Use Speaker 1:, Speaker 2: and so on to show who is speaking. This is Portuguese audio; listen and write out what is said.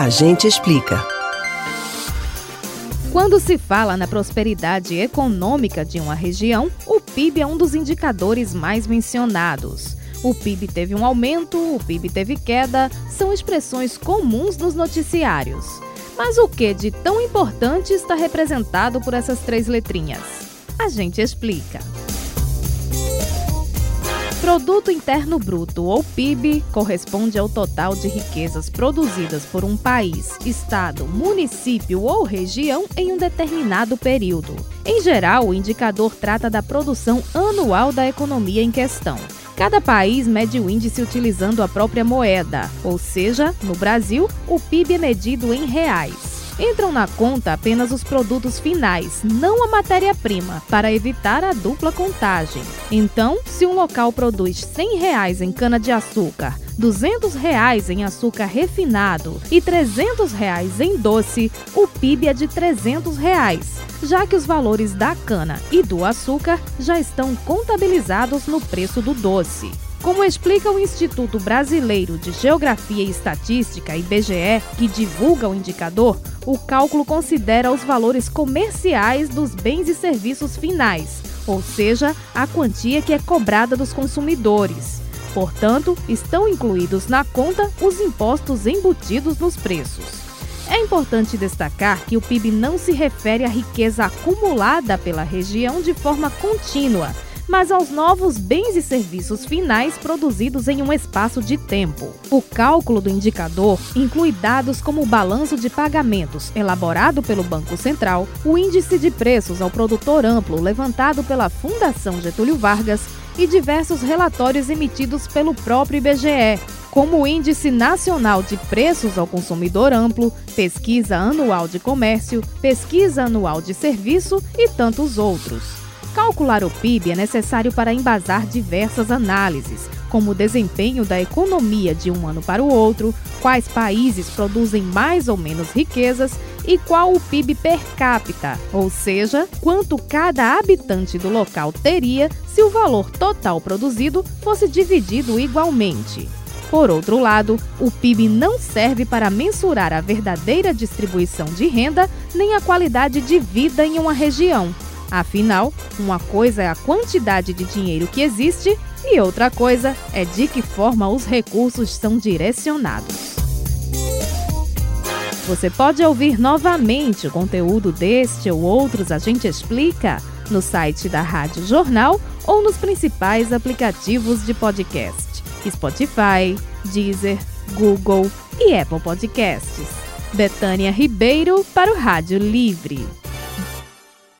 Speaker 1: A gente explica.
Speaker 2: Quando se fala na prosperidade econômica de uma região, o PIB é um dos indicadores mais mencionados. O PIB teve um aumento, o PIB teve queda, são expressões comuns nos noticiários. Mas o que de tão importante está representado por essas três letrinhas? A gente explica. Produto Interno Bruto, ou PIB, corresponde ao total de riquezas produzidas por um país, estado, município ou região em um determinado período. Em geral, o indicador trata da produção anual da economia em questão. Cada país mede o índice utilizando a própria moeda, ou seja, no Brasil, o PIB é medido em reais. Entram na conta apenas os produtos finais, não a matéria-prima, para evitar a dupla contagem. Então, se um local produz 100 reais em cana-de-açúcar, 200 reais em açúcar refinado e 300 reais em doce, o PIB é de 300 reais, já que os valores da cana e do açúcar já estão contabilizados no preço do doce. Como explica o Instituto Brasileiro de Geografia e Estatística, IBGE, que divulga o indicador, o cálculo considera os valores comerciais dos bens e serviços finais, ou seja, a quantia que é cobrada dos consumidores. Portanto, estão incluídos na conta os impostos embutidos nos preços. É importante destacar que o PIB não se refere à riqueza acumulada pela região de forma contínua mas aos novos bens e serviços finais produzidos em um espaço de tempo. O cálculo do indicador inclui dados como o balanço de pagamentos elaborado pelo Banco Central, o índice de preços ao produtor amplo levantado pela Fundação Getúlio Vargas e diversos relatórios emitidos pelo próprio IBGE, como o Índice Nacional de Preços ao Consumidor Amplo, Pesquisa Anual de Comércio, Pesquisa Anual de Serviço e tantos outros. Calcular o PIB é necessário para embasar diversas análises, como o desempenho da economia de um ano para o outro, quais países produzem mais ou menos riquezas e qual o PIB per capita, ou seja, quanto cada habitante do local teria se o valor total produzido fosse dividido igualmente. Por outro lado, o PIB não serve para mensurar a verdadeira distribuição de renda nem a qualidade de vida em uma região Afinal, uma coisa é a quantidade de dinheiro que existe e outra coisa é de que forma os recursos são direcionados. Você pode ouvir novamente o conteúdo deste ou outros A Gente Explica no site da Rádio Jornal ou nos principais aplicativos de podcast: Spotify, Deezer, Google e Apple Podcasts. Betânia Ribeiro para o Rádio Livre.